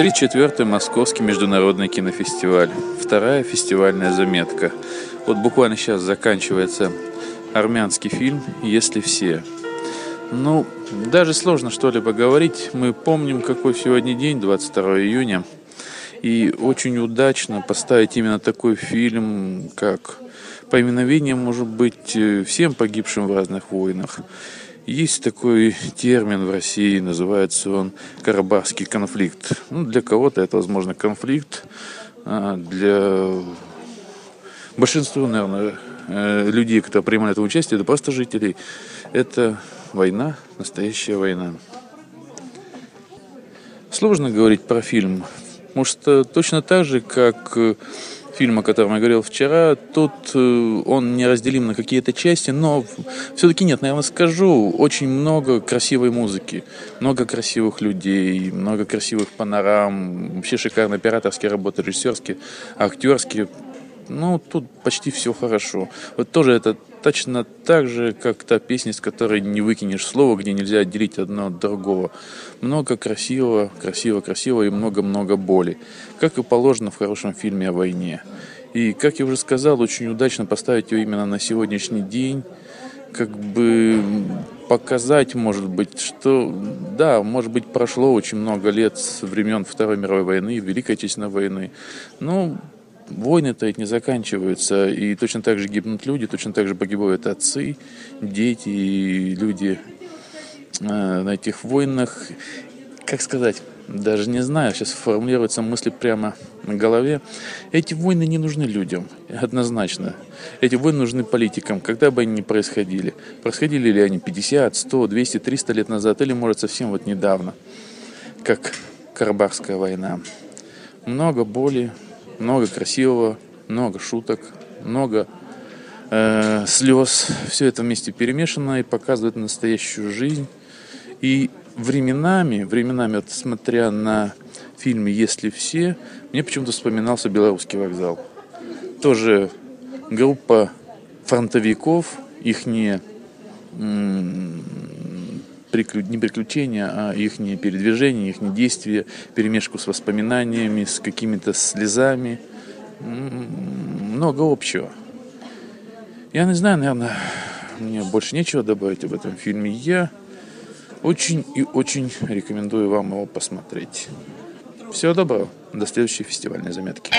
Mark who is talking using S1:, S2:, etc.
S1: 34-й Московский международный кинофестиваль. Вторая фестивальная заметка. Вот буквально сейчас заканчивается армянский фильм «Если все». Ну, даже сложно что-либо говорить. Мы помним, какой сегодня день, 22 июня. И очень удачно поставить именно такой фильм, как поминовение, может быть, всем погибшим в разных войнах. Есть такой термин в России, называется он Карабахский конфликт. Ну, для кого-то это, возможно, конфликт, а для большинства, наверное, э, людей, кто принимает участие, это просто жителей. Это война, настоящая война. Сложно говорить про фильм, потому что точно так же, как фильм, о котором я говорил вчера, тут э, он не разделим на какие-то части, но все-таки нет, наверное, скажу, очень много красивой музыки, много красивых людей, много красивых панорам, вообще шикарно операторские работы, режиссерские, актерские, ну, тут почти все хорошо. Вот тоже это точно так же, как та песня, с которой не выкинешь слово, где нельзя отделить одно от другого. Много красивого, красиво, красиво и много-много боли. Как и положено в хорошем фильме о войне. И, как я уже сказал, очень удачно поставить ее именно на сегодняшний день. Как бы показать, может быть, что, да, может быть, прошло очень много лет с времен Второй мировой войны, Великой Отечественной войны. Но войны-то ведь не заканчиваются, и точно так же гибнут люди, точно так же погибают отцы, дети люди э, на этих войнах. Как сказать, даже не знаю, сейчас формулируются мысли прямо на голове. Эти войны не нужны людям, однозначно. Эти войны нужны политикам, когда бы они ни происходили. Происходили ли они 50, 100, 200, 300 лет назад, или, может, совсем вот недавно, как Карабахская война. Много боли, много красивого, много шуток, много э, слез. Все это вместе перемешано и показывает настоящую жизнь. И временами, временами, вот смотря на фильме «Если все», мне почему-то вспоминался «Белорусский вокзал». Тоже группа фронтовиков, их не не приключения, а их передвижения, их действия, перемешку с воспоминаниями, с какими-то слезами. Много общего. Я не знаю, наверное, мне больше нечего добавить об этом фильме. Я очень и очень рекомендую вам его посмотреть. Всего доброго. До следующей фестивальной заметки.